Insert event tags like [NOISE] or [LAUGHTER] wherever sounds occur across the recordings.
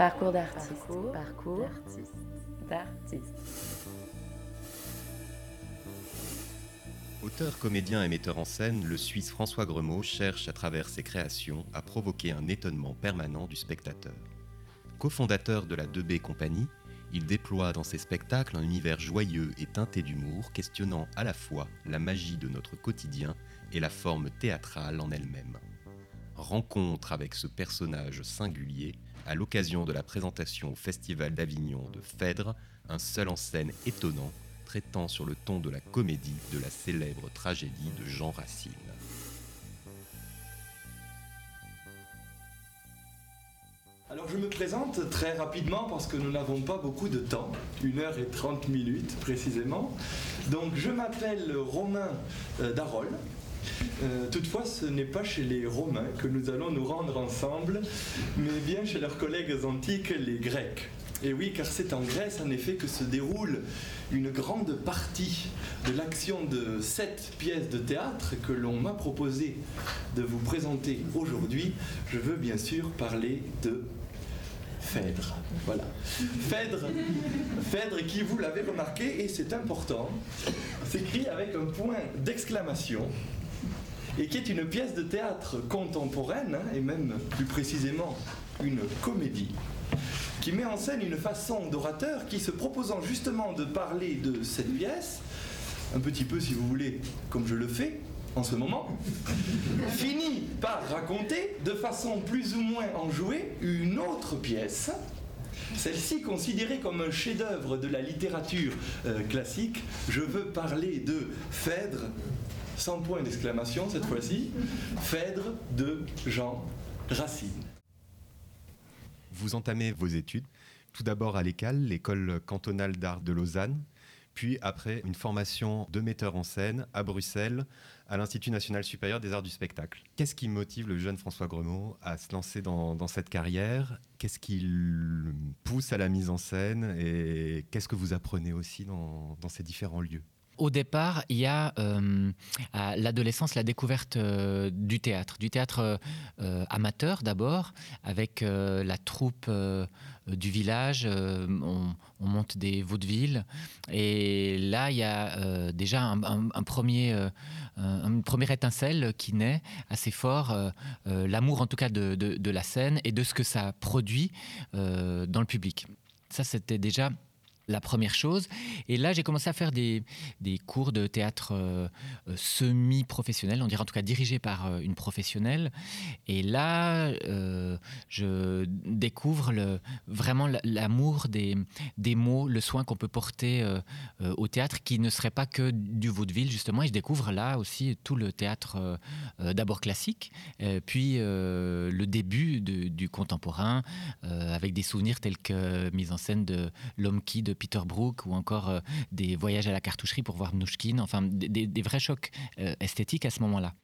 Parcours d'artiste. Parcours, d'artiste. Auteur, comédien et metteur en scène, le Suisse François Gremaud cherche à travers ses créations à provoquer un étonnement permanent du spectateur. Cofondateur de la 2B Compagnie, il déploie dans ses spectacles un univers joyeux et teinté d'humour, questionnant à la fois la magie de notre quotidien et la forme théâtrale en elle-même. Rencontre avec ce personnage singulier à l'occasion de la présentation au Festival d'Avignon de Phèdre, un seul en scène étonnant, traitant sur le ton de la comédie de la célèbre tragédie de Jean Racine. Alors je me présente très rapidement parce que nous n'avons pas beaucoup de temps, 1 heure et 30 minutes précisément. Donc je m'appelle Romain euh, Darol. Euh, toutefois, ce n'est pas chez les Romains que nous allons nous rendre ensemble, mais bien chez leurs collègues antiques, les Grecs. Et oui, car c'est en Grèce, en effet, que se déroule une grande partie de l'action de cette pièce de théâtre que l'on m'a proposé de vous présenter aujourd'hui. Je veux bien sûr parler de Phèdre. Voilà. Phèdre, Phèdre qui, vous l'avez remarqué, et c'est important, s'écrit avec un point d'exclamation et qui est une pièce de théâtre contemporaine, hein, et même plus précisément une comédie, qui met en scène une façon d'orateur qui, se proposant justement de parler de cette pièce, un petit peu si vous voulez, comme je le fais en ce moment, [LAUGHS] finit par raconter de façon plus ou moins enjouée une autre pièce. Celle-ci considérée comme un chef-d'œuvre de la littérature euh, classique, je veux parler de Phèdre, sans point d'exclamation cette fois-ci, Phèdre de Jean Racine. Vous entamez vos études, tout d'abord à l'école cantonale d'art de Lausanne, puis après une formation de metteur en scène à Bruxelles, à l'Institut national supérieur des arts du spectacle. Qu'est-ce qui motive le jeune François Gremaud à se lancer dans, cette carrière? Qu'est-ce qui le pousse à la mise en scène? Et qu'est-ce que vous apprenez aussi dans ces différents lieux? Au départ, il y a euh, l'adolescence la découverte euh, du théâtre, du théâtre euh, amateur d'abord, avec la troupe du village. On, monte des vaudevilles et là, il y a déjà un, premier, une première étincelle qui naît assez fort, l'amour en tout cas de, de, la scène et de ce que ça produit dans le public. Ça, c'était déjà la première chose. Et là, j'ai commencé à faire des, des cours de théâtre euh, euh, semi-professionnel, on dirait en tout cas dirigé par euh, une professionnelle. Et là, je découvre le, vraiment l'amour des, des mots, le soin qu'on peut porter au théâtre qui ne serait pas que du vaudeville, justement. Et je découvre là aussi tout le théâtre d'abord classique, puis le début du contemporain, avec des souvenirs tels que mise en scène de L'homme qui de Peter Brook ou encore euh, des voyages à la cartoucherie pour voir Mnouchkine, enfin des, vrais chocs euh, esthétiques à ce moment-là.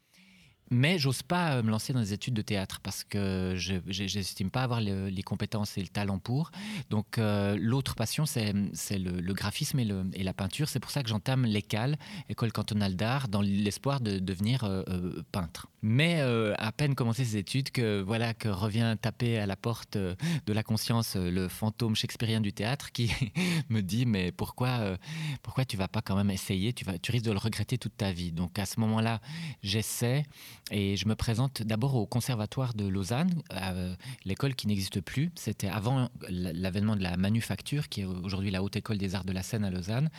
Mais j'ose pas euh, me lancer dans des études de théâtre parce que je n'estime pas avoir les compétences et le talent pour. Donc euh, l'autre passion, c'est le, graphisme et, le, et, la peinture. C'est pour ça que j'entame l'école, école cantonale d'art, dans l'espoir de devenir euh, peintre. Mais à peine commencé ces études que voilà que revient taper à la porte de la conscience le fantôme shakespearien du théâtre qui [LAUGHS] me dit mais pourquoi pourquoi tu vas pas quand même essayer? Tu vas tu risques de le regretter toute ta vie. Donc à ce moment-là, j'essaie et je me présente d'abord au Conservatoire de Lausanne, euh, l'école qui n'existe plus. C'était avant l'avènement de la manufacture, qui est aujourd'hui la Haute École des Arts de la Seine à Lausanne.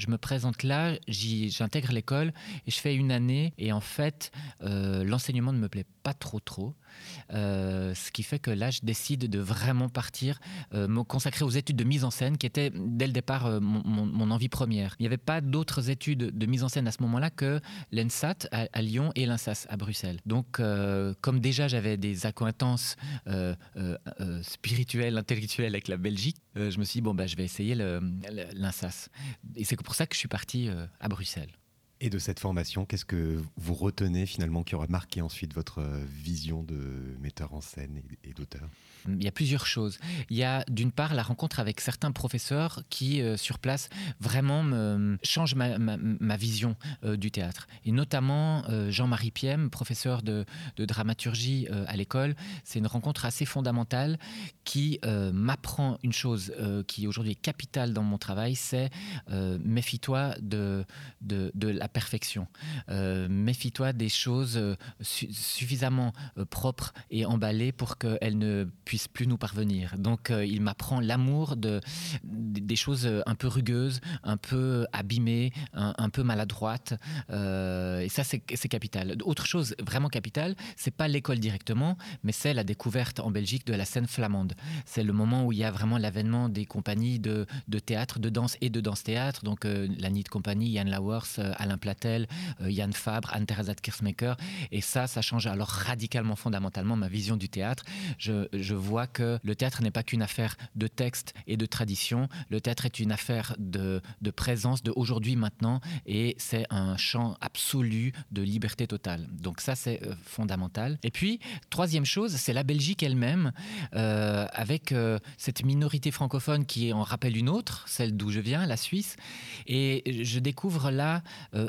Je me présente là, j'intègre l'école et je fais une année. Et en fait, euh, l'enseignement ne me plaît pas trop trop. Euh, ce qui fait que là, je décide de vraiment partir, euh, me consacrer aux études de mise en scène, qui étaient dès le départ mon, envie première. Il n'y avait pas d'autres études de mise en scène à ce moment-là que l'ENSAT à, Lyon et l'INSAS à Bruxelles. Donc, comme déjà j'avais des accointances spirituelles, intellectuelles avec la Belgique, je me suis dit, bon, bah, je vais essayer l'INSAS. Et c'est pour ça que je suis parti à Bruxelles. Et de cette formation, qu'est-ce que vous retenez finalement qui aura marqué ensuite votre vision de metteur en scène et d'auteur? Il y a plusieurs choses. Il y a d'une part la rencontre avec certains professeurs qui, euh, sur place, vraiment me, changent ma, vision euh, du théâtre. Et notamment euh, Jean-Marie Piem, professeur de, dramaturgie à l'école. C'est une rencontre assez fondamentale qui m'apprend une chose qui aujourd'hui est capitale dans mon travail, c'est méfie-toi de, de, la perfection. méfie-toi des choses suffisamment propres et emballées pour qu'elles ne puisse plus nous parvenir. Donc euh, il m'apprend l'amour de, des choses un peu rugueuses, un peu abîmées, un, peu maladroites. Euh, et ça, c'est capital. Autre chose vraiment capitale, c'est pas l'école directement, mais c'est la découverte en Belgique de la scène flamande. C'est le moment où il y a vraiment l'avènement des compagnies de, de, théâtre, de danse et de danse-théâtre. Donc euh, la Nid Company, Yann Lauwers, Alain Platel, Yann Fabre, Anne-Theresa de Kirsmaker. Et ça, ça change alors radicalement, fondamentalement ma vision du théâtre. Je, voit que le théâtre n'est pas qu'une affaire de texte et de tradition. Le théâtre est une affaire de, présence, de aujourd'hui, maintenant, et c'est un champ absolu de liberté totale. Donc ça, c'est euh, fondamental. Et puis, troisième chose, c'est la Belgique elle-même, euh, avec euh, cette minorité francophone qui en rappelle une autre, celle d'où je viens, la Suisse. Et je découvre là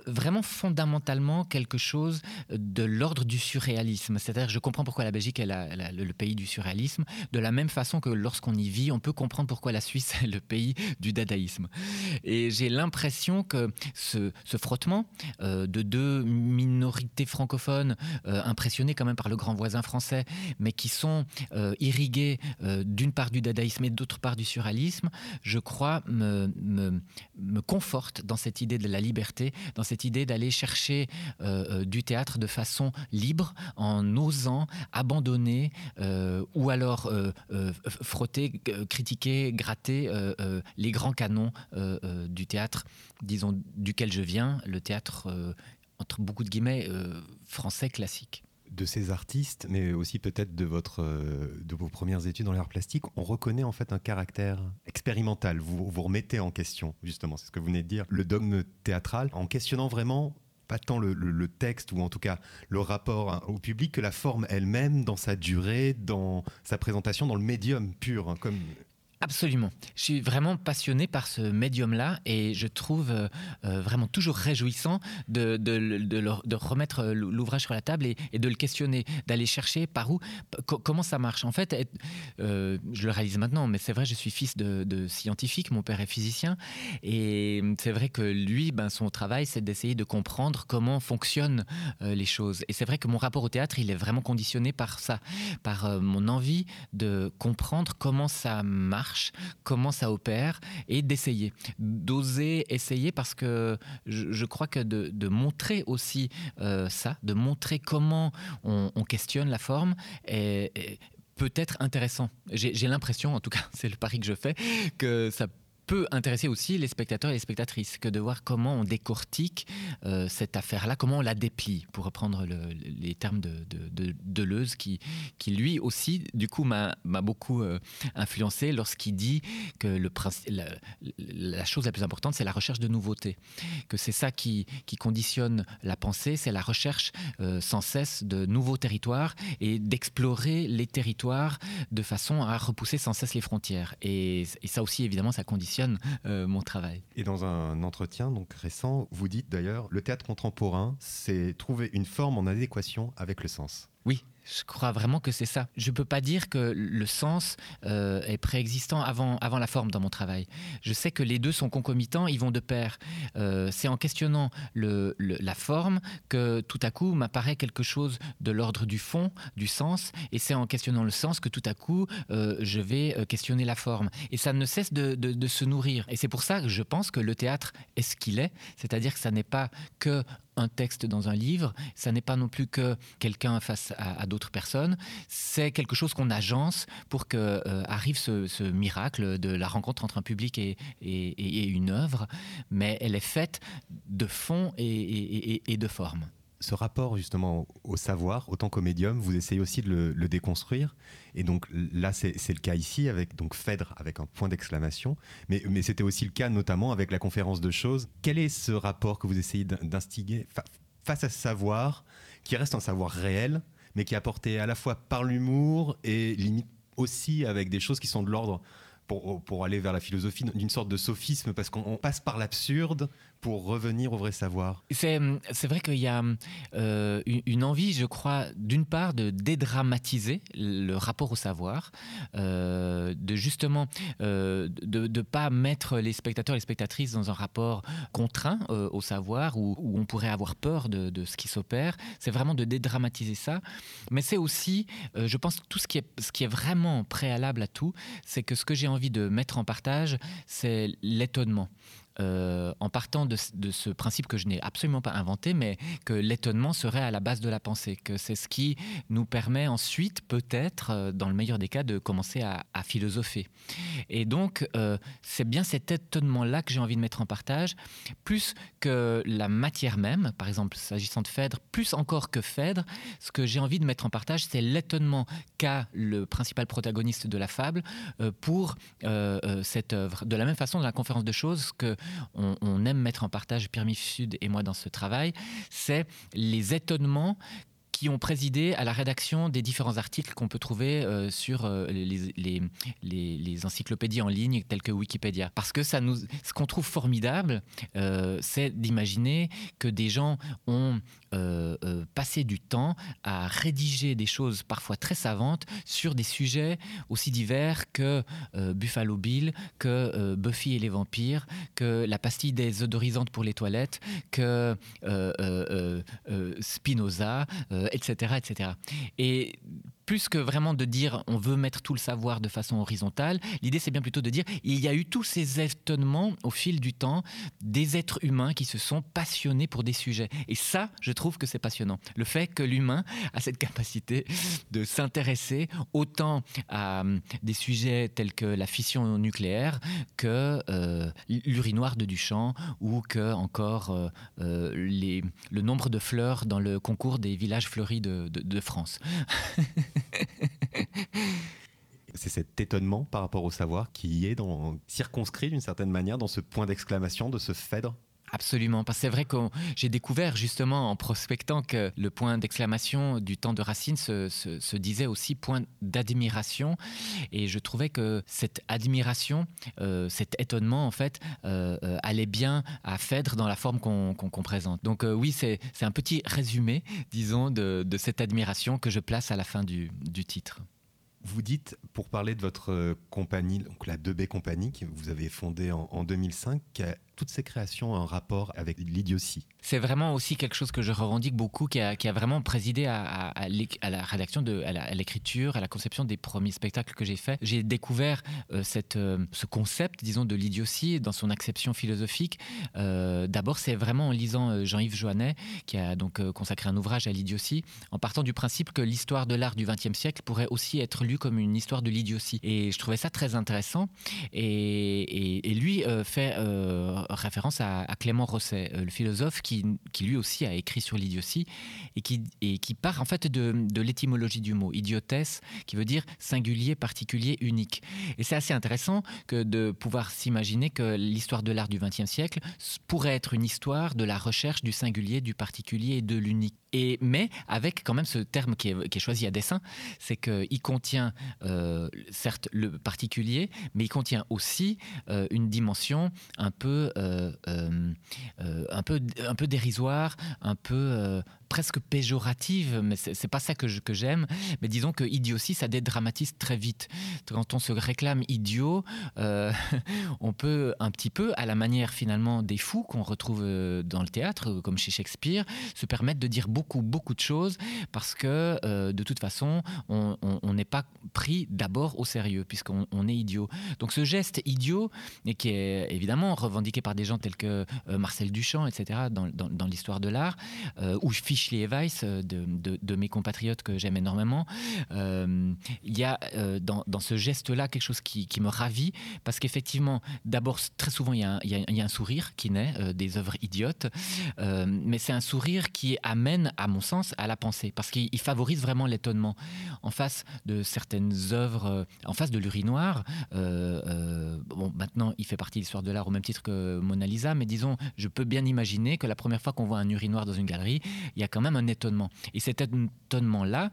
vraiment fondamentalement quelque chose de l'ordre du surréalisme. C'est-à-dire, je comprends pourquoi la Belgique est le pays du surréalisme de la même façon que lorsqu'on y vit, on peut comprendre pourquoi la Suisse est le pays du dadaïsme. Et j'ai l'impression que ce, frottement euh, de deux minorités francophones euh, impressionnées quand même par le grand voisin français, mais qui sont euh, irriguées d'une part du dadaïsme et d'autre part du surréalisme, je crois me, me, me, conforte dans cette idée de la liberté, cette idée d'aller chercher du théâtre de façon libre, en osant abandonner ou alors euh, euh, frotter, euh, critiquer, gratter les grands canons du théâtre, disons, duquel je viens, le théâtre, entre beaucoup de guillemets, français classique de ces artistes, mais aussi peut-être de votre de vos premières études dans l'art plastique, on reconnaît en fait un caractère expérimental. Vous vous remettez en question, justement, c'est ce que vous venez de dire, le dogme théâtral, en questionnant vraiment pas tant le, texte ou en tout cas le rapport au public que la forme elle-même dans sa durée, dans sa présentation, dans le médium pur, hein, comme Absolument. Je suis vraiment passionné par ce médium-là et je trouve euh, euh, vraiment toujours réjouissant de, de, remettre l'ouvrage sur la table et, de le questionner, d'aller chercher par où, comment ça marche. En fait, euh, je le réalise maintenant, mais c'est vrai, je suis fils de, scientifique, mon père est physicien et c'est vrai que lui, ben, son travail, c'est d'essayer de comprendre comment fonctionnent les choses. Et c'est vrai que mon rapport au théâtre, il est vraiment conditionné par ça, par mon envie de comprendre comment ça marche comment ça opère, et d'essayer, d'oser essayer parce que je, crois que de, montrer aussi euh, ça, de montrer comment on, questionne la forme est peut être intéressant. J'ai l'impression, en tout cas, [LAUGHS] c'est le pari que je fais, que ça peut intéresser aussi les spectateurs et les spectatrices que de voir comment on décortique euh, cette affaire-là, comment on la déplie, pour reprendre les termes de, de, Deleuze, qui, qui lui aussi, du coup, m'a beaucoup euh, influencé lorsqu'il dit que le, la, la, chose la plus importante, c'est la recherche de nouveautés, que c'est ça qui, conditionne la pensée, c'est la recherche euh, sans cesse de nouveaux territoires et d'explorer les territoires de façon à repousser sans cesse les frontières. Et ça aussi, évidemment, ça conditionne euh, mon travail. Et dans un entretien donc récent, vous dites d'ailleurs, le théâtre contemporain, c'est trouver une forme en adéquation avec le sens. Oui, je crois vraiment que c'est ça. Je ne peux pas dire que le sens euh, est préexistant avant, avant la forme dans mon travail. Je sais que les deux sont concomitants, ils vont de pair. Euh, c'est en questionnant la forme que tout à coup m'apparaît quelque chose de l'ordre du fond, du sens, et c'est en questionnant le sens que tout à coup euh, je vais questionner la forme. Et ça ne cesse de se nourrir. Et c'est pour ça que je pense que le théâtre est ce qu'il est, c'est-à-dire que ça n'est pas que un texte dans un livre, ça n'est pas non plus que quelqu'un face à, d'autres personnes, c'est quelque chose qu'on agence pour que euh, arrive ce, miracle de la rencontre entre un public et, et, une œuvre, mais elle est faite de fond et, de forme. Ce rapport justement au savoir, autant qu'au médium, vous essayez aussi de le, déconstruire. Et donc là, c'est le cas ici avec donc Phèdre avec un point d'exclamation, mais, c'était aussi le cas notamment avec la conférence de choses. Quel est ce rapport que vous essayez d'instiguer face à ce savoir qui reste un savoir réel, mais qui est apporté à la fois par l'humour et limite aussi avec des choses qui sont de l'ordre pour, pour, aller vers la philosophie d'une sorte de sophisme parce qu'on passe par l'absurde pour revenir au vrai savoir C'est vrai qu'il y a euh, une envie, je crois, d'une part de dédramatiser le rapport au savoir, euh, de justement euh, de ne pas mettre les spectateurs et les spectatrices dans un rapport contraint au savoir où, où, on pourrait avoir peur de, de ce qui s'opère. C'est vraiment de dédramatiser ça. Mais c'est aussi, je pense, tout ce qui, est, ce qui est vraiment préalable à tout, c'est que ce que j'ai envie de mettre en partage, c'est l'étonnement. Euh, en partant de, ce principe que je n'ai absolument pas inventé, mais que l'étonnement serait à la base de la pensée, que c'est ce qui nous permet ensuite, peut-être, euh, dans le meilleur des cas, de commencer à, philosopher. Et donc, euh, c'est bien cet étonnement-là que j'ai envie de mettre en partage, plus que la matière même, par exemple, s'agissant de Phèdre, plus encore que Phèdre, ce que j'ai envie de mettre en partage, c'est l'étonnement qu'a le principal protagoniste de la fable pour cette œuvre. De la même façon, dans la conférence de choses, que on, aime mettre en partage, Pierre Sud et moi, dans ce travail, c'est les étonnements qui ont présidé à la rédaction des différents articles qu'on peut trouver euh, sur euh, les, encyclopédies en ligne telles que Wikipédia. Parce que ce qu'on trouve formidable, euh, c'est d'imaginer que des gens ont passé du temps à rédiger des choses parfois très savantes sur des sujets aussi divers que Buffalo Bill, que Buffy et les vampires, que la pastille désodorisante pour les toilettes, que Spinoza, etc., etc. Et plus que vraiment de dire on veut mettre tout le savoir de façon horizontale, l'idée c'est bien plutôt de dire il y a eu tous ces étonnements au fil du temps des êtres humains qui se sont passionnés pour des sujets. Et ça, je trouve que c'est passionnant. Le fait que l'humain a cette capacité de s'intéresser autant à hum, des sujets tels que la fission nucléaire que euh, l'urinoir de Duchamp ou que encore euh, euh, le nombre de fleurs dans le concours des villages fleuris de France. [LAUGHS] [LAUGHS] C'est cet étonnement par rapport au savoir qui est circonscrit d'une certaine manière dans ce point d'exclamation de ce Phèdre Absolument, parce que c'est vrai que j'ai découvert justement en prospectant que le point d'exclamation du temps de Racine se, disait aussi point d'admiration, et je trouvais que cette admiration, euh, cet étonnement en fait, euh, euh, allait bien à Phèdre dans la forme qu'on présente. Donc oui, c'est un petit résumé, disons, de, cette admiration que je place à la fin du, titre. Vous dites, pour parler de votre compagnie, donc la 2B Compagnie, que vous avez fondée en, en 2005, toutes ces créations un rapport avec l'idiotie. C'est vraiment aussi quelque chose que je revendique beaucoup, qui a, vraiment présidé à, la rédaction, de, à l'écriture, à, la conception des premiers spectacles que j'ai faits. J'ai découvert euh, euh, ce concept, disons, de l'idiotie dans son acception philosophique. Euh, d'abord, c'est vraiment en lisant Jean-Yves Joannet, qui a donc consacré un ouvrage à l'idiotie, en partant du principe que l'histoire de l'art du XXe siècle pourrait aussi être lue comme une histoire de l'idiotie. Et je trouvais ça très intéressant. Et lui fait référence à, Clément Rosset, euh, le philosophe qui, qui, lui aussi a écrit sur l'idiotie et qui, et qui part en fait de, de l'étymologie du mot idiotesse, qui veut dire singulier, particulier, unique. Et c'est assez intéressant que de pouvoir s'imaginer que l'histoire de l'art du XXe siècle pourrait être une histoire de la recherche du singulier, du particulier et de l'unique. Mais avec quand même ce terme qui est, choisi à dessein, c'est qu'il contient euh, certes le particulier, mais il contient aussi euh, une dimension un peu, euh, un peu, un peu dérisoire, un peu presque péjorative, mais c'est pas ça que j'aime. mais disons que idiotie, ça dédramatise très vite. Quand on se réclame idiot, [LAUGHS] on peut un petit peu, à la manière finalement des fous qu'on retrouve dans le théâtre, comme chez Shakespeare, se permettre de dire beaucoup, beaucoup de choses parce que de toute façon, on n'est pas pris d'abord au sérieux puisqu'on est idiot. Donc ce geste idiot, et qui est évidemment revendiqué par des gens tels que Marcel Duchamp, etc., dans, l'histoire de l'art, ou Fichte Fischli Weiss, euh, de, mes compatriotes que j'aime énormément, euh, il y a euh, dans, ce geste-là quelque chose qui, me ravit, parce qu'effectivement, d'abord, très souvent, il y, a un, sourire qui naît des œuvres idiotes, mais c'est un sourire qui amène à mon sens, à la pensée, parce qu'il favorise vraiment l'étonnement. En face de certaines œuvres, euh, en face de l'urinoir, euh, euh, bon, maintenant, il fait partie de l'histoire de l'art au même titre que Mona Lisa, mais disons, je peux bien imaginer que la première fois qu'on voit un urinoir dans une galerie, il y a quand même un étonnement. Et cet étonnement-là,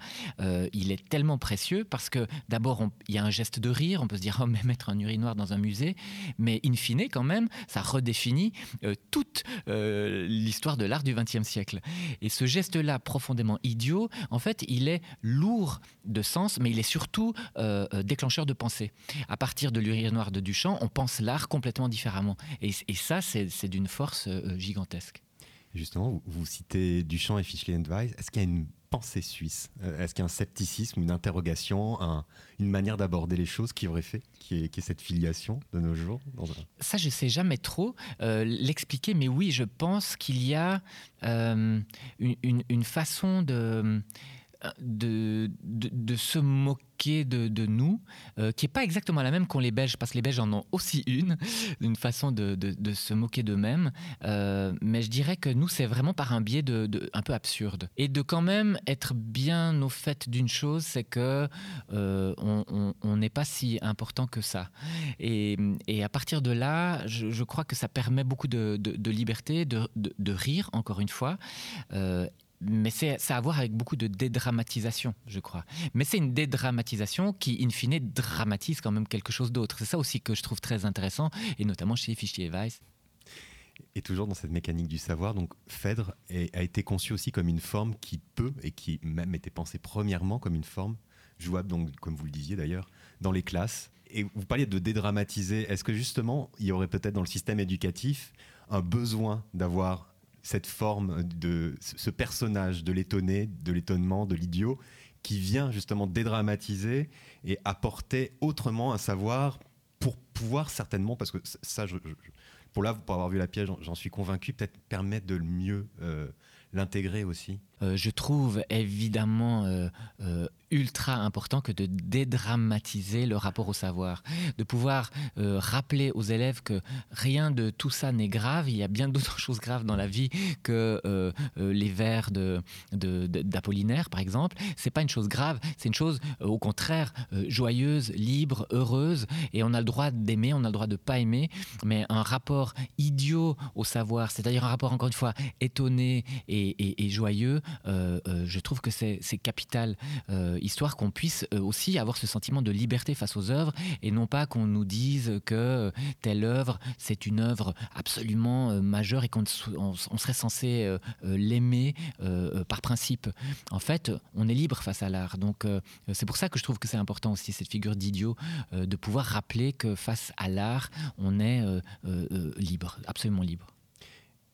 il est tellement précieux parce que d'abord, il y a un geste de rire, on peut se dire, [LAUGHS] oh, mais mettre un urinoir dans un musée, mais in fine, quand même, ça redéfinit toute l'histoire de l'art du XXe siècle. Et ce geste-là, profondément idiot, en fait, il est lourd de sens, mais il est surtout euh, euh, déclencheur de pensée. À partir de l'urinoir de Duchamp, on pense l'art complètement différemment. Et, ça, c'est d'une force euh, gigantesque. Justement, vous, citez Duchamp et Fischli Weiss. Est-ce qu'il y a une pensée suisse. Est-ce qu'il y a un scepticisme, une interrogation, une manière d'aborder les choses qui aurait fait, qui est, cette filiation de nos jours Ça, je sais jamais trop. L'expliquer, mais oui, je pense qu'il y a une, une, façon de de, de, se moquer de, nous, euh, qui n'est pas exactement la même qu'ont les Belges, parce que les Belges en ont aussi une, [LAUGHS] une façon de, se moquer d'eux-mêmes. Euh, mais je dirais que nous, c'est vraiment par un biais de, un peu absurde. Et de quand même être bien au fait d'une chose, c'est que euh, on n'est pas si important que ça. Et, et à partir de là, je, je, crois que ça permet beaucoup de, liberté, de, rire, encore une fois mais c'est à voir avec beaucoup de dédramatisation, je crois. Mais c'est une dédramatisation qui, in fine, dramatise quand même quelque chose d'autre. C'est ça aussi que je trouve très intéressant, et notamment chez Fichier Weiss. Et toujours dans cette mécanique du savoir, donc Phèdre a été conçu aussi comme une forme qui peut, et qui même était pensée premièrement comme une forme jouable, donc comme vous le disiez d'ailleurs, dans les classes. Et vous parliez de dédramatiser. Est-ce que justement, il y aurait peut-être dans le système éducatif un besoin d'avoir cette forme de ce personnage de l'étonné, de l'étonnement, de l'idiot, qui vient justement dédramatiser et apporter autrement un savoir pour pouvoir certainement, parce que ça, pour là, pour avoir vu la pièce, j'en suis convaincu, peut-être permettre de mieux euh, l'intégrer aussi. Euh, je trouve évidemment euh, ultra important que de dédramatiser le rapport au savoir, de pouvoir euh, rappeler aux élèves que rien de tout ça n'est grave, il y a bien d'autres [LAUGHS] choses graves dans la vie que euh, euh, les vers de, d'Apollinaire par exemple. C'est pas une chose grave, c'est une chose au contraire joyeuse, libre, heureuse, et on a le droit d'aimer, on a le droit de pas aimer, mais un rapport idiot au savoir, c'est-à-dire un rapport encore une fois étonné et, joyeux, je trouve que c'est, capital histoire qu'on puisse euh, aussi avoir ce sentiment de liberté face aux œuvres et non pas qu'on nous dise que euh, telle œuvre c'est une œuvre absolument euh, majeure et qu'on serait censé l'aimer par principe. En fait, on est libre face à l'art. Donc c'est pour ça que je trouve que c'est important aussi cette figure d'idiot de pouvoir rappeler que face à l'art, on est libre, absolument libre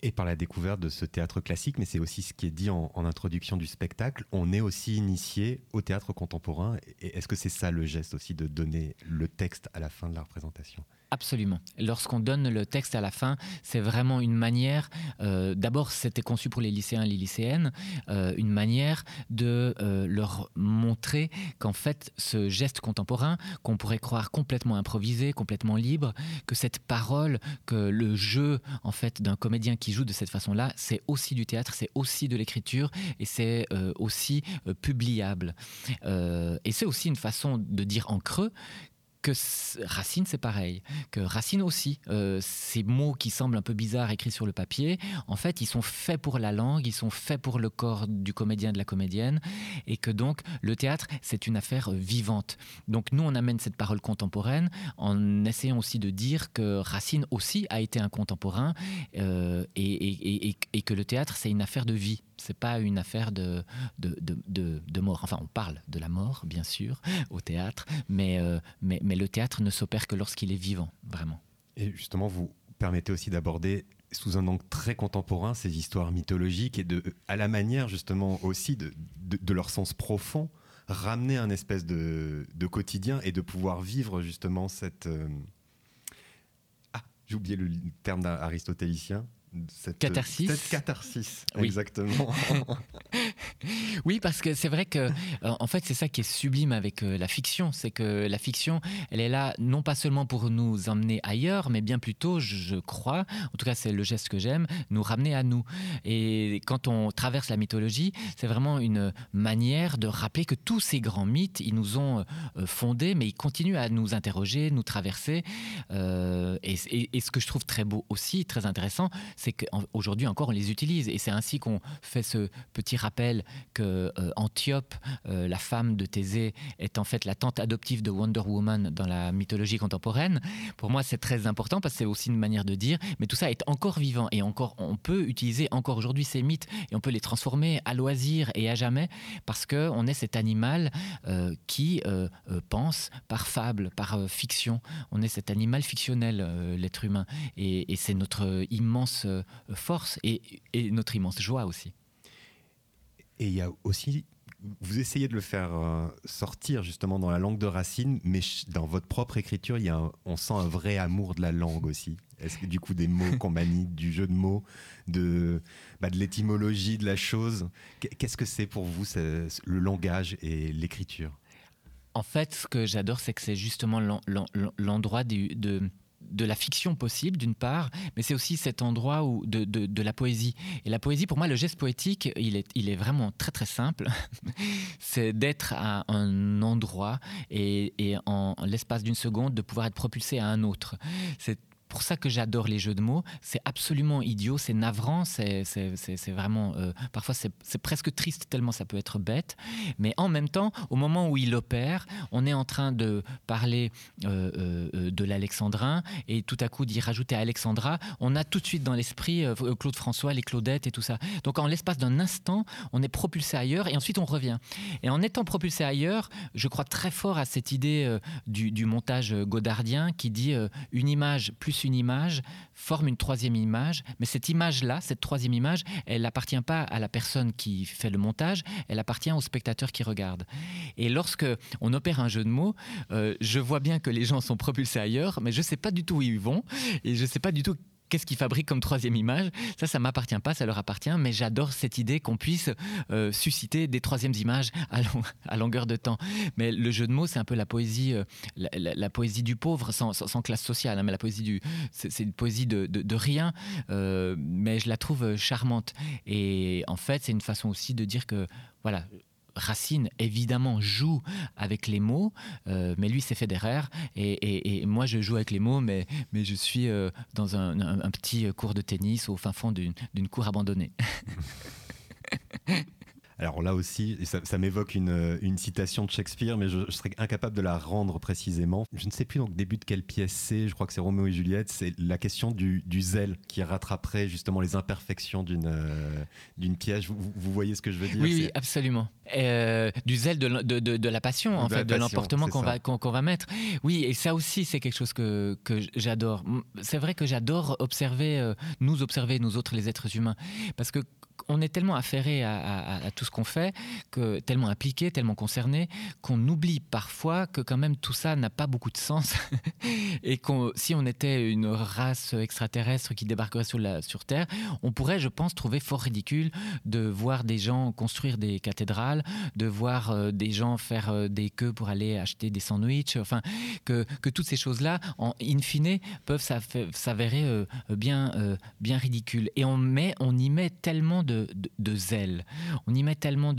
et par la découverte de ce théâtre classique, mais c'est aussi ce qui est dit en, introduction du spectacle. On est aussi initié au théâtre contemporain. Est-ce que c'est ça le geste aussi de donner le texte à la fin de la représentation? Absolument. Lorsqu'on donne le texte à la fin, c'est vraiment une manière, euh, d'abord c'était conçu pour les lycéens et les lycéennes, euh, une manière de euh, leur montrer qu'en fait ce geste contemporain, qu'on pourrait croire complètement improvisé, complètement libre, que cette parole, que le jeu en fait d'un comédien qui joue de cette façon-là, c'est aussi du théâtre, c'est aussi de l'écriture et c'est aussi publiable. et c'est aussi une façon de dire en creux que Racine, c'est pareil. Que Racine aussi, euh, ces mots qui semblent un peu bizarres écrits sur le papier, en fait, ils sont faits pour la langue, ils sont faits pour le corps du comédien, de la comédienne, et que donc le théâtre, c'est une affaire vivante. Donc nous, on amène cette parole contemporaine en essayant aussi de dire que Racine aussi a été un contemporain euh, et, que le théâtre, c'est une affaire de vie c'est pas une affaire de de, de, de, mort. Enfin, on parle de la mort, bien sûr, au théâtre, euh, mais, mais le théâtre ne s'opère que lorsqu'il est vivant, vraiment. Et justement, vous permettez aussi d'aborder sous un angle très contemporain ces histoires mythologiques et de, à la manière justement aussi de, leur sens profond, ramener un espèce de, quotidien et de pouvoir vivre justement cette... Euh, ah, j'ai oublié le terme aristotélicien, cette catharsis. Cette catharsis, exactement. [LAUGHS] Oui, parce que c'est vrai que, euh, en fait, c'est ça qui est sublime avec euh, la fiction, c'est que la fiction, elle est là non pas seulement pour nous emmener ailleurs, mais bien plutôt, je crois, en tout cas c'est le geste que j'aime, nous ramener à nous. Et quand on traverse la mythologie, c'est vraiment une manière de rappeler que tous ces grands mythes, ils nous ont euh, fondés, mais ils continuent à nous interroger, nous traverser. et, et, ce que je trouve très beau aussi, très intéressant, c'est qu'aujourd'hui encore on les utilise. Et c'est ainsi qu'on fait ce petit rappel que euh, Antiope, euh, la femme de Thésée, est en fait la tante adoptive de Wonder Woman dans la mythologie contemporaine. Pour moi, c'est très important parce que c'est aussi une manière de dire, mais tout ça est encore vivant et encore, on peut utiliser encore aujourd'hui ces mythes et on peut les transformer à loisir et à jamais parce que on est cet animal euh, qui pense par fable, par fiction. On est cet animal fictionnel, l'être humain, et, c'est notre immense force et notre immense joie aussi. Et il y a aussi, vous essayez de le faire euh, sortir justement dans la langue de Racine, mais dans votre propre écriture, il y a on sent un vrai amour de la langue aussi. Est-ce que du coup des mots qu'on manie, du jeu de mots, de, bah, de l'étymologie de la chose, qu'est-ce que c'est pour vous le langage et l'écriture? En fait, ce que j'adore, c'est que c'est justement l'endroit de de la fiction possible, d'une part, mais c'est aussi cet endroit où de, de, la poésie. Et la poésie, pour moi, le geste poétique, il est, il est vraiment très très simple. [LAUGHS] c'est d'être à un endroit et, et en l'espace d'une seconde, de pouvoir être propulsé à un autre. C'est pour ça que j'adore les jeux de mots. C'est absolument idiot, c'est navrant, c'est vraiment. Euh, parfois, c'est presque triste tellement ça peut être bête. Mais en même temps, au moment où il opère, on est en train de parler euh, euh, de l'alexandrin et tout à coup d'y rajouter Alexandra. On a tout de suite dans l'esprit Claude François, les Claudettes et tout ça. Donc, en l'espace d'un instant, on est propulsé ailleurs et ensuite on revient. Et en étant propulsé ailleurs, je crois très fort à cette idée du, du, montage godardien qui dit une image plus une image forme une troisième image, mais cette image-là, cette troisième image, elle n'appartient pas à la personne qui fait le montage, elle appartient au spectateur qui regarde. Et lorsque on opère un jeu de mots, euh, je vois bien que les gens sont propulsés ailleurs, mais je ne sais pas du tout où ils vont, et je ne sais pas du tout qu'est-ce qu'ils fabriquent comme troisième image Ça, ça m'appartient pas, ça leur appartient, mais j'adore cette idée qu'on puisse euh, susciter des troisièmes images à, [LAUGHS] longueur de temps. Mais le jeu de mots, c'est un peu la poésie, euh, la, poésie du pauvre, sans, classe sociale, hein, mais la poésie du, c'est une poésie de, rien, euh, mais je la trouve charmante. Et en fait, c'est une façon aussi de dire que, voilà, Racine, évidemment, joue avec les mots, euh, mais lui, c'est Federer. Et, et, moi, je joue avec les mots, mais, je suis euh, dans un, un, petit cours de tennis au fin fond d'une cour abandonnée. [LAUGHS] Alors là aussi, ça, m'évoque une, une, citation de Shakespeare, mais je, serais incapable de la rendre précisément. Je ne sais plus donc début de quelle pièce c'est, je crois que c'est Roméo et Juliette, c'est la question du, du, zèle qui rattraperait justement les imperfections d'une euh, d'une pièce. Vous, vous, voyez ce que je veux dire? Oui, absolument. Euh, du zèle de, de, de, la passion, en fait, de l'emportement qu'on va, qu'on va mettre. Oui, et ça aussi, c'est quelque chose que, que j'adore. C'est vrai que j'adore observer, euh, nous observer, nous autres, les êtres humains, parce que on est tellement affairé à, tout ce qu'on fait, que tellement impliqué, tellement concerné, qu'on oublie parfois que quand même tout ça n'a pas beaucoup de sens [LAUGHS] et que si on était une race extraterrestre qui débarquerait sur, la, sur Terre, on pourrait, je pense, trouver fort ridicule de voir des gens construire des cathédrales, de voir euh, des gens faire euh, des queues pour aller acheter des sandwichs, enfin que, toutes ces choses-là, en in fine, peuvent s'avérer euh, bien, bien ridicules. Et on, met, on y met tellement de, zèle, on y met tellement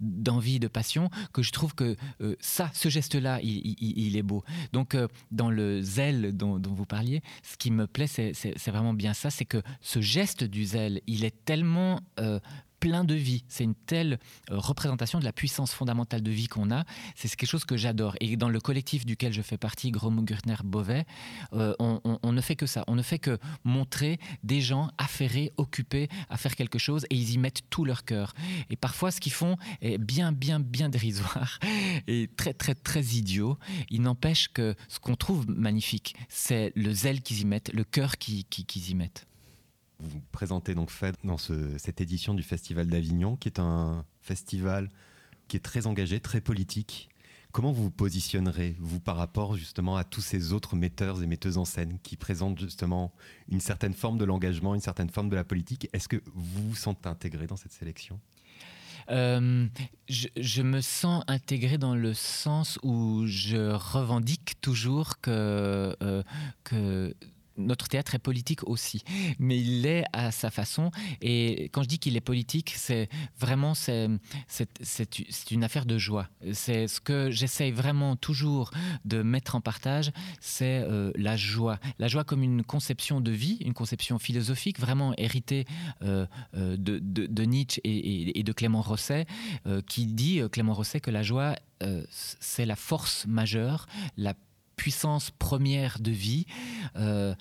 d'envie, de, passion, que je trouve que euh, ça, ce geste-là, il, est beau. Donc, euh, dans le zèle dont, vous parliez, ce qui me plaît, c'est vraiment bien ça, c'est que ce geste du zèle, il est tellement euh, plein de vie. C'est une telle euh, représentation de la puissance fondamentale de vie qu'on a. C'est quelque chose que j'adore. Et dans le collectif duquel je fais partie, Gromugurtner Beauvais, euh, on, ne fait que ça. On ne fait que montrer des gens affairés, occupés à faire quelque chose et ils y mettent tout leur cœur. Et parfois, ce qu'ils font est bien, bien, bien dérisoire [LAUGHS] et très, très, très idiot. Il n'empêche que ce qu'on trouve magnifique, c'est le zèle qu'ils y mettent, le cœur qu'ils y mettent vous présentez donc fait dans cette édition du Festival d'Avignon, qui est un festival qui est très engagé, très politique. Comment vous vous positionnerez, vous, par rapport justement à tous ces autres metteurs et metteuses en scène qui présentent justement une certaine forme de l'engagement, une certaine forme de la politique? Est-ce que vous vous sentez intégré dans cette sélection? Euh, je, me sens intégré dans le sens où je revendique toujours que, euh, que notre théâtre est politique aussi, mais il l'est à sa façon. Et quand je dis qu'il est politique, c'est vraiment c'est, une affaire de joie. C'est ce que j'essaye vraiment toujours de mettre en partage, c'est euh, la joie. La joie comme une conception de vie, une conception philosophique vraiment héritée euh, euh, de, de, Nietzsche et, et, de Clément Rosset, qui dit, Clément Rosset, que la joie, c'est la force majeure, la puissance première de vie euh,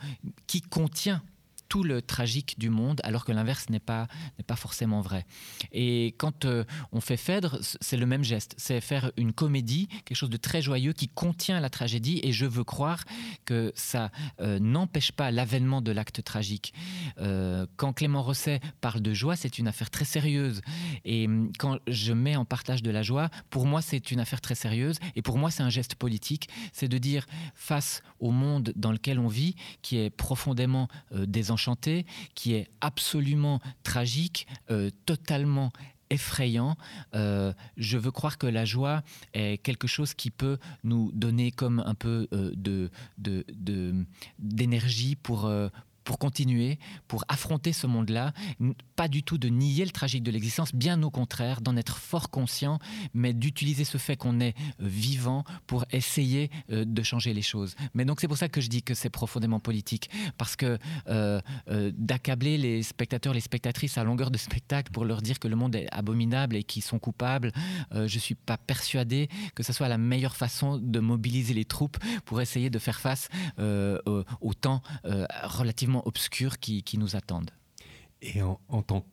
qui contient tout le tragique du monde, alors que l'inverse n'est pas, pas forcément vrai. Et quand euh, on fait Phèdre, c'est le même geste. C'est faire une comédie, quelque chose de très joyeux qui contient la tragédie, et je veux croire que ça euh, n'empêche pas l'avènement de l'acte tragique. Euh, quand Clément Rosset parle de joie, c'est une affaire très sérieuse. Et hum, quand je mets en partage de la joie, pour moi, c'est une affaire très sérieuse. Et pour moi, c'est un geste politique. C'est de dire, face au monde dans lequel on vit, qui est profondément désenchanté, qui est absolument tragique, euh, totalement effrayant. Euh, je veux croire que la joie est quelque chose qui peut nous donner comme un peu euh, de, d'énergie pour, pour continuer, pour affronter ce monde-là, pas du tout de nier le tragique de l'existence, bien au contraire, d'en être fort conscient, mais d'utiliser ce fait qu'on est euh, vivant pour essayer euh, de changer les choses. Mais donc c'est pour ça que je dis que c'est profondément politique, parce que euh, d'accabler les spectateurs, les spectatrices à longueur de spectacle pour leur dire que le monde est abominable et qu'ils sont coupables, je suis pas persuadé que ce soit la meilleure façon de mobiliser les troupes pour essayer de faire face au temps relativement obscurs qui, nous attendent. Et en, tant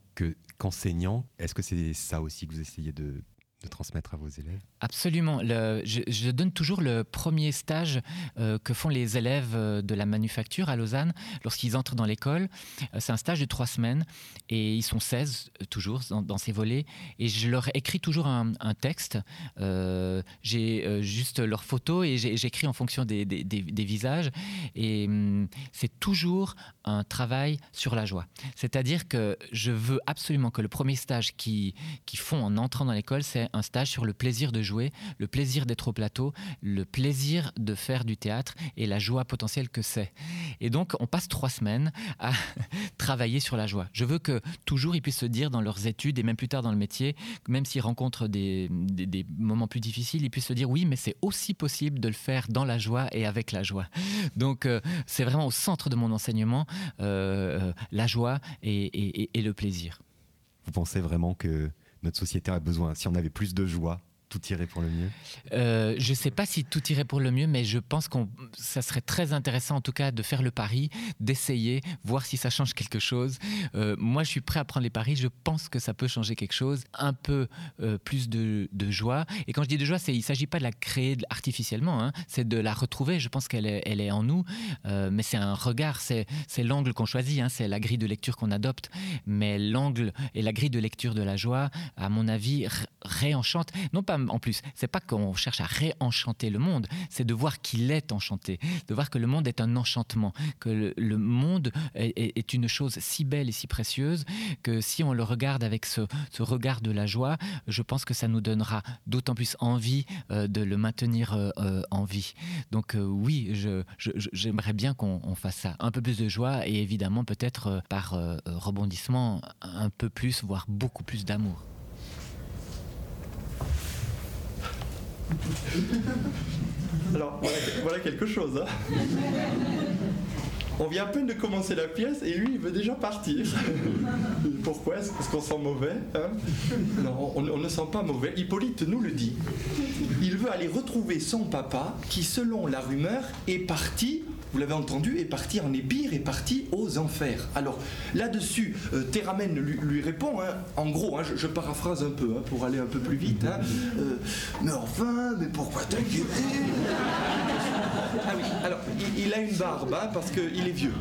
qu'enseignant, est-ce que c'est ça aussi que vous essayez de, de transmettre à vos élèves? Absolument. je, donne toujours le premier stage euh, que font les élèves euh, de la manufacture à Lausanne lorsqu'ils entrent dans l'école. Euh, c'est un stage de trois semaines et ils sont 16 toujours dans, ces volets. Et je leur écris toujours un, texte. j'ai juste leurs photos et j'écris en fonction des, visages. Et hum, c'est toujours un travail sur la joie. C'est-à-dire que je veux absolument que le premier stage qu'ils font en entrant dans l'école, c'est un stage sur le plaisir de le plaisir d'être au plateau, le plaisir de faire du théâtre et la joie potentielle que c'est. Et donc, on passe trois semaines à [LAUGHS] travailler sur la joie. Je veux que toujours ils puissent se dire dans leurs études et même plus tard dans le métier, même s'ils rencontrent des, moments plus difficiles, ils puissent se dire oui, mais c'est aussi possible de le faire dans la joie et avec la joie. Donc, euh, c'est vraiment au centre de mon enseignement, euh, la joie et le plaisir. Vous pensez vraiment que notre société a besoin, si on avait plus de joie, tout irait pour le mieux? Euh, Je ne sais pas si tout irait pour le mieux, mais je pense que ça serait très intéressant en tout cas de faire le pari, d'essayer, voir si ça change quelque chose. Euh, moi, je suis prêt à prendre les paris. Je pense que ça peut changer quelque chose, un peu euh, plus de, joie. Et quand je dis de joie, il ne s'agit pas de la créer artificiellement, hein. c'est de la retrouver. Je pense qu'elle est, en nous, mais c'est un regard, c'est l'angle qu'on choisit, hein. c'est la grille de lecture qu'on adopte. Mais l'angle et la grille de lecture de la joie, à mon avis, réenchante, non pas en plus. C'est pas qu'on cherche à réenchanter le monde, c'est de voir qu'il est enchanté, de voir que le monde est un enchantement, que le, monde est, une chose si belle et si précieuse que si on le regarde avec ce, regard de la joie, je pense que ça nous donnera d'autant plus envie euh, de le maintenir euh, euh, en vie. Donc oui, j'aimerais bien qu'on fasse ça. Un peu plus de joie et évidemment peut-être par rebondissement un peu plus, voire beaucoup plus d'amour. [LAUGHS] Alors, voilà, quelque chose. Hein. On vient à peine de commencer la pièce et lui, il veut déjà partir. [LAUGHS] Pourquoi Est-ce qu'on sent mauvais hein? Non, on, on, ne sent pas mauvais. Hippolyte nous le dit. Il veut aller retrouver son papa qui, selon la rumeur, est parti vous l'avez entendu, est parti en épire, est parti aux enfers. Alors là-dessus, euh, lui, répond, hein, en gros, hein, je, paraphrase un peu hein, pour aller un peu plus vite, euh, mais enfin, mais pourquoi t'inquiéter Ah oui, alors il, a une barbe parce qu'il est vieux.